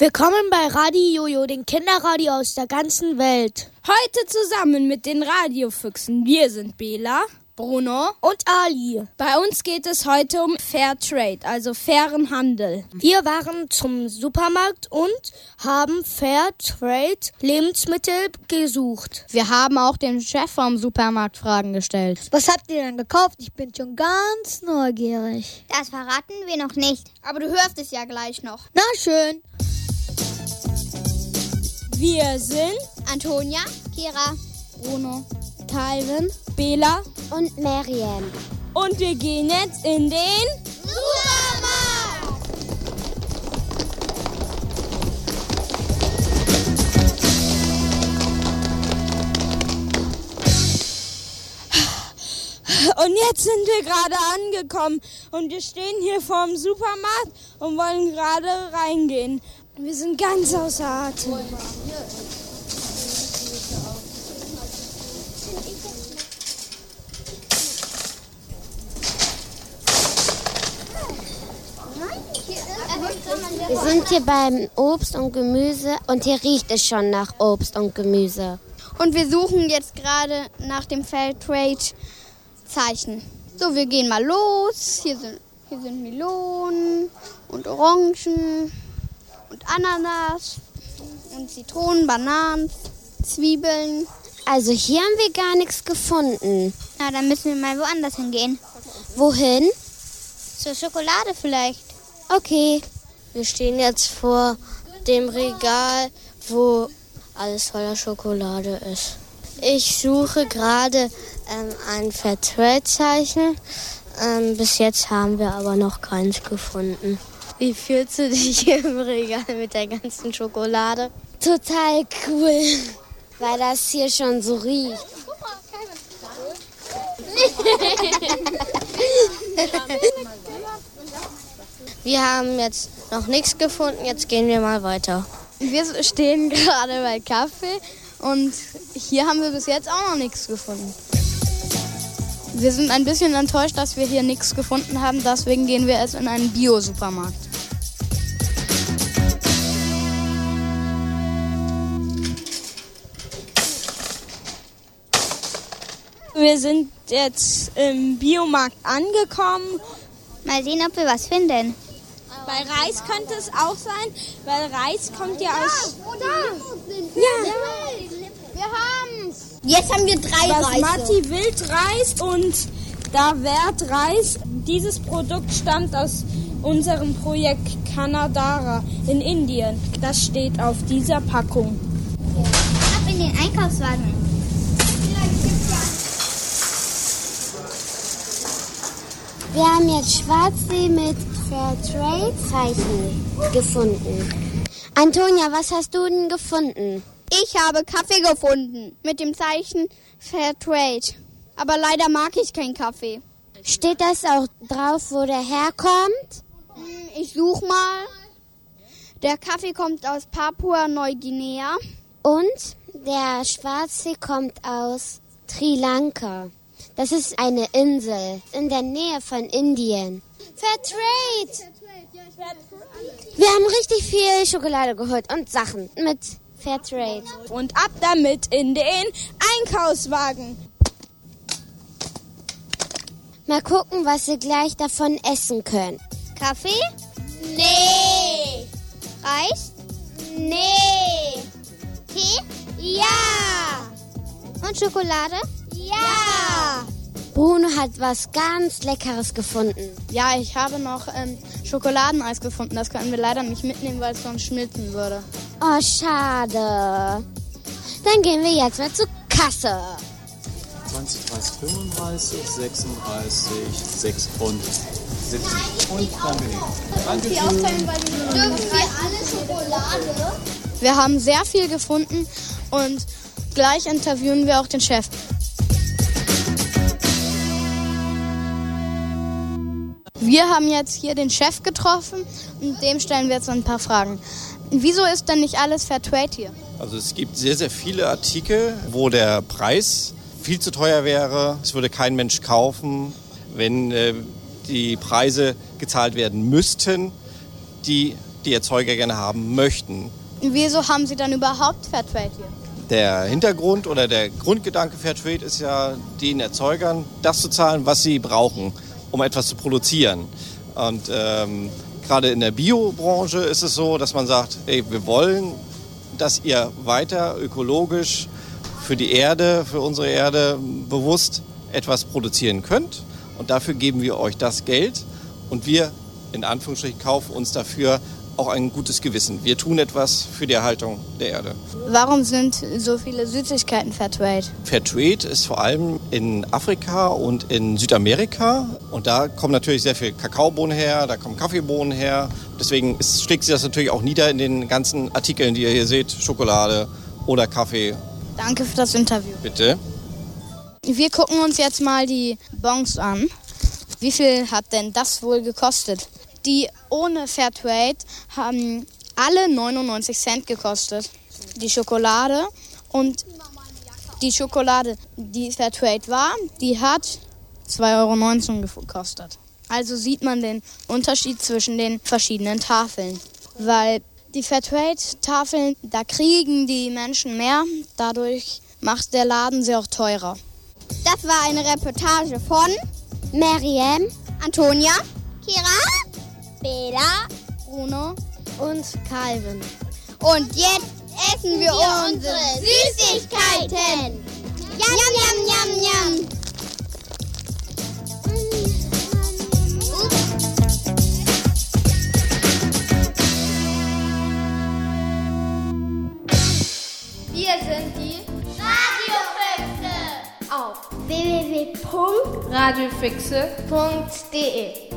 Willkommen bei Radio Jojo, dem Kinderradio aus der ganzen Welt. Heute zusammen mit den Radiofüchsen. Wir sind Bela, Bruno und Ali. Bei uns geht es heute um Fair Trade, also fairen Handel. Wir waren zum Supermarkt und haben Fair Trade Lebensmittel gesucht. Wir haben auch den Chef vom Supermarkt Fragen gestellt. Was habt ihr denn gekauft? Ich bin schon ganz neugierig. Das verraten wir noch nicht. Aber du hörst es ja gleich noch. Na schön. Wir sind Antonia, Kira, Bruno, Calvin, Bela und Marianne. Und wir gehen jetzt in den Supermarkt! Und jetzt sind wir gerade angekommen und wir stehen hier vorm Supermarkt und wollen gerade reingehen. Wir sind ganz außer Atem. Wir sind hier beim Obst und Gemüse und hier riecht es schon nach Obst und Gemüse. Und wir suchen jetzt gerade nach dem Fairtrade Zeichen. So, wir gehen mal los. Hier sind, hier sind Melonen und Orangen und Ananas und Zitronen, Bananen, Zwiebeln. Also hier haben wir gar nichts gefunden. Na, dann müssen wir mal woanders hingehen. Wohin? Zur Schokolade vielleicht. Okay. Wir stehen jetzt vor dem Regal, wo alles voller Schokolade ist. Ich suche gerade ähm, ein Fairtrade-Zeichen. Ähm, bis jetzt haben wir aber noch keins gefunden. Wie fühlst du dich hier im Regal mit der ganzen Schokolade? Total cool, weil das hier schon so riecht. wir haben jetzt noch nichts gefunden, jetzt gehen wir mal weiter. Wir stehen gerade bei Kaffee und hier haben wir bis jetzt auch noch nichts gefunden. Wir sind ein bisschen enttäuscht, dass wir hier nichts gefunden haben, deswegen gehen wir jetzt in einen Bio-Supermarkt. Wir sind jetzt im Biomarkt angekommen. Mal sehen, ob wir was finden. Bei Reis könnte es auch sein, weil Reis kommt ja aus. Ja. Wir haben's. Jetzt haben wir drei Reise. Basmati Wildreis und da Wert Reis. Dieses Produkt stammt aus unserem Projekt Kanadara in Indien. Das steht auf dieser Packung. Ab in den Einkaufswagen. Wir haben jetzt Schwarzsee mit Fairtrade-Zeichen gefunden. Antonia, was hast du denn gefunden? Ich habe Kaffee gefunden mit dem Zeichen Fairtrade. Aber leider mag ich keinen Kaffee. Steht das auch drauf, wo der herkommt? Hm, Ich such mal. Der Kaffee kommt aus Papua-Neuguinea. Und der Schwarzsee kommt aus Sri Lanka. Das ist eine Insel in der Nähe von Indien. Fairtrade! Wir haben richtig viel Schokolade geholt und Sachen mit Fairtrade. Und ab damit in den Einkaufswagen. Mal gucken, was wir gleich davon essen können. Kaffee? Nee. Reis? Nee. Tee? Ja. Und Schokolade? Ja. Bruno hat was ganz Leckeres gefunden. Ja, ich habe noch ähm, Schokoladeneis gefunden. Das können wir leider nicht mitnehmen, weil es sonst schmilzen würde. Oh, schade. Dann gehen wir jetzt mal zur Kasse. 20, 30, 35, 36, 6 und 70. Und ich. Dankeschön. Dürfen wir alle Schokolade? Wir haben sehr viel gefunden und gleich interviewen wir auch den Chef. Wir haben jetzt hier den Chef getroffen und dem stellen wir jetzt ein paar Fragen. Wieso ist denn nicht alles Fairtrade hier? Also es gibt sehr, sehr viele Artikel, wo der Preis viel zu teuer wäre. Es würde kein Mensch kaufen, wenn äh, die Preise gezahlt werden müssten, die die Erzeuger gerne haben möchten. Wieso haben Sie dann überhaupt Fairtrade hier? Der Hintergrund oder der Grundgedanke Fairtrade ist ja, den Erzeugern das zu zahlen, was sie brauchen, um etwas zu produzieren. Und ähm, gerade in der Biobranche ist es so, dass man sagt, ey, wir wollen, dass ihr weiter ökologisch für die Erde, für unsere Erde bewusst etwas produzieren könnt. Und dafür geben wir euch das Geld und wir in Anführungsstrichen kaufen uns dafür auch ein gutes Gewissen. Wir tun etwas für die Erhaltung der Erde. Warum sind so viele Süßigkeiten Fairtrade? Fairtrade ist vor allem in Afrika und in Südamerika. Und da kommen natürlich sehr viel Kakaobohnen her, da kommen Kaffeebohnen her. Deswegen ist, schlägt sich das natürlich auch nieder in den ganzen Artikeln, die ihr hier seht. Schokolade oder Kaffee. Danke für das Interview. Bitte. Wir gucken uns jetzt mal die Bons an. Wie viel hat denn das wohl gekostet? Die ohne Fairtrade haben alle 99 Cent gekostet. Die Schokolade und die Schokolade, die Fairtrade war, die hat 2,19 Euro gekostet. Also sieht man den Unterschied zwischen den verschiedenen Tafeln. Weil die Fairtrade-Tafeln, da kriegen die Menschen mehr, dadurch macht der Laden sie auch teurer. Das war eine Reportage von Mariam Antonia, Kira Bela Bruno und Calvin. und jetzt essen wir unsere Süßigkeiten. Yum, yum, yum, yum. Wir sind die Radiofüchse. auf www.radiofüchse.de.